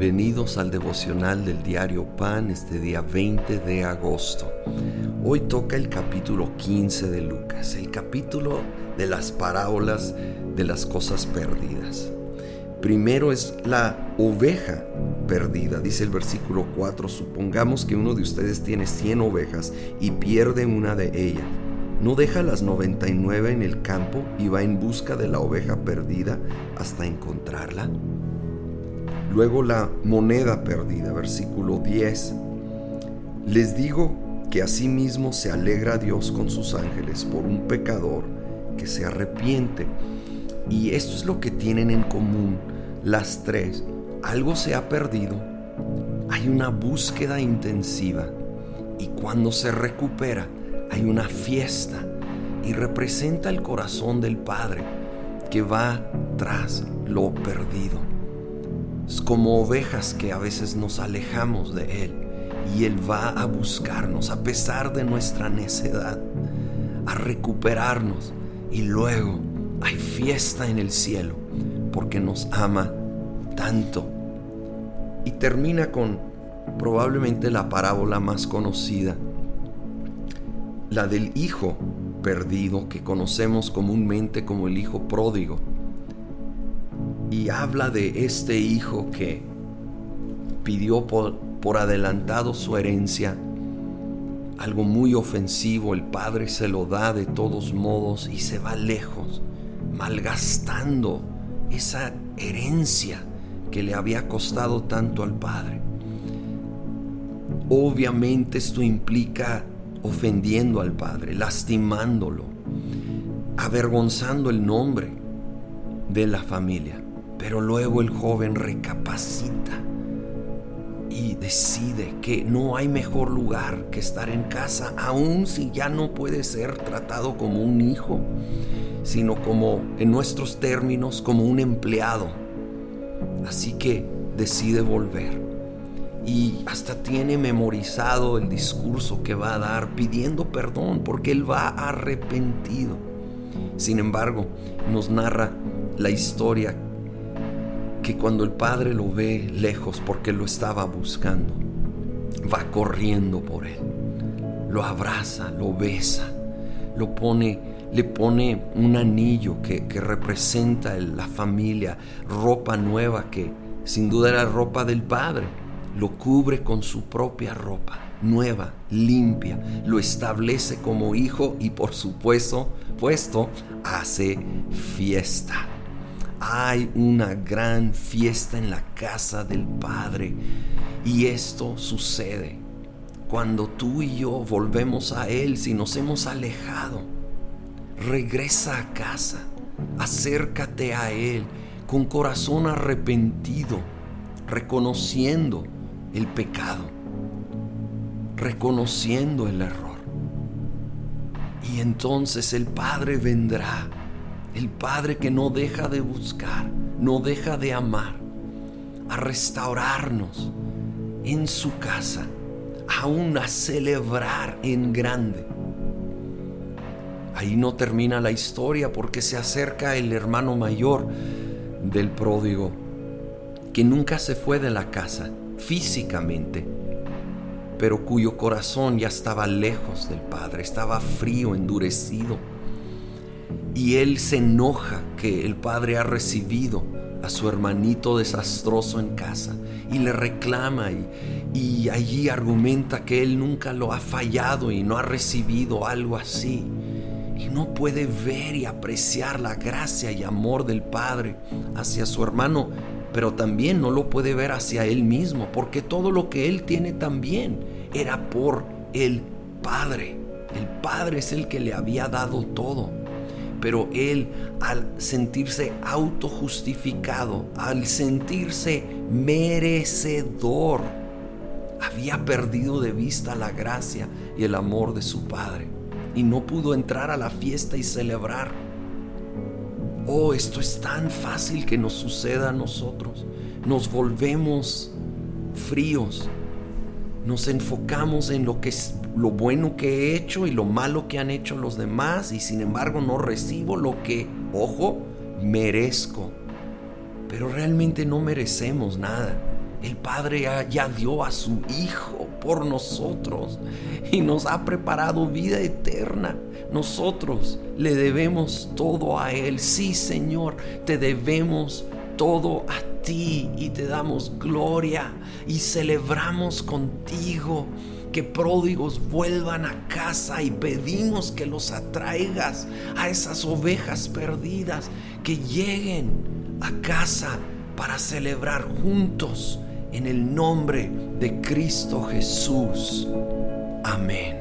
Bienvenidos al devocional del diario Pan este día 20 de agosto. Hoy toca el capítulo 15 de Lucas, el capítulo de las parábolas de las cosas perdidas. Primero es la oveja perdida, dice el versículo 4, supongamos que uno de ustedes tiene 100 ovejas y pierde una de ellas. ¿No deja las 99 en el campo y va en busca de la oveja perdida hasta encontrarla? Luego la moneda perdida, versículo 10. Les digo que asimismo se alegra Dios con sus ángeles por un pecador que se arrepiente. Y esto es lo que tienen en común las tres. Algo se ha perdido, hay una búsqueda intensiva y cuando se recupera hay una fiesta y representa el corazón del Padre que va tras lo perdido como ovejas que a veces nos alejamos de Él y Él va a buscarnos a pesar de nuestra necedad, a recuperarnos y luego hay fiesta en el cielo porque nos ama tanto. Y termina con probablemente la parábola más conocida, la del hijo perdido que conocemos comúnmente como el hijo pródigo y habla de este hijo que pidió por, por, adelantado su herencia, algo muy ofensivo, el padre se lo da de todos modos y se va lejos, malgastando esa herencia que le había costado tanto al padre. Obviamente esto implica ofendiendo al padre, lastimándolo, avergonzando el nombre de la familia. Pero luego el joven recapacita y decide que no hay mejor lugar que estar en casa, aun si ya no puede ser tratado como un hijo, sino como, en nuestros términos, como un empleado. Así que decide volver. Y hasta tiene memorizado el discurso que va a dar pidiendo perdón porque él va arrepentido. Sin embargo, nos narra la historia que cuando el padre lo ve lejos porque lo estaba buscando, va corriendo por él, lo abraza, lo besa, lo pone, le pone un anillo que, que representa la familia, ropa nueva que sin duda era ropa del padre, lo cubre con su propia ropa nueva, limpia, lo establece como hijo y por supuesto, puesto, hace fiesta hay una gran fiesta en la casa del Padre. Y esto sucede cuando tú y yo volvemos a Él si nos hemos alejado. Regresa a casa, acércate a Él con corazón arrepentido, reconociendo el pecado, reconociendo el error. Y entonces el Padre vendrá el Padre que no deja de buscar, no deja de amar, a restaurarnos en su casa, aún a celebrar en grande. Ahí no termina la historia porque se acerca el hermano mayor del pródigo, que nunca se fue de la casa físicamente, pero cuyo corazón ya estaba lejos del Padre, estaba frío, endurecido y él se enoja que el padre ha recibido a su hermanito desastroso en casa y le reclama y, y, allí argumenta que él nunca lo ha fallado y no ha recibido algo así. Y no puede ver y apreciar la gracia y amor del Padre hacia su hermano, pero también no lo puede ver hacia él mismo, porque todo lo que él tiene también era por el Padre. El Padre es el que le había dado todo. Pero él al sentirse autojustificado, al sentirse merecedor, había perdido de vista la gracia y el amor de su Padre y no pudo entrar a la fiesta y celebrar. Oh, esto es tan fácil que nos suceda a nosotros. Nos volvemos fríos, nos enfocamos en lo que es lo bueno que he hecho y lo malo que han hecho los demás y sin embargo no recibo lo que, ojo, merezco. Pero realmente no merecemos nada. El Padre ya dio a su Hijo por nosotros y nos ha preparado vida eterna. Nosotros le debemos todo a Él. Sí, Señor, te debemos todo a ti y te damos gloria y celebramos contigo que pródigos vuelvan a casa y pedimos que los atraigas a esas ovejas perdidas, que lleguen a casa para celebrar juntos en el nombre de Cristo Jesús. Amén.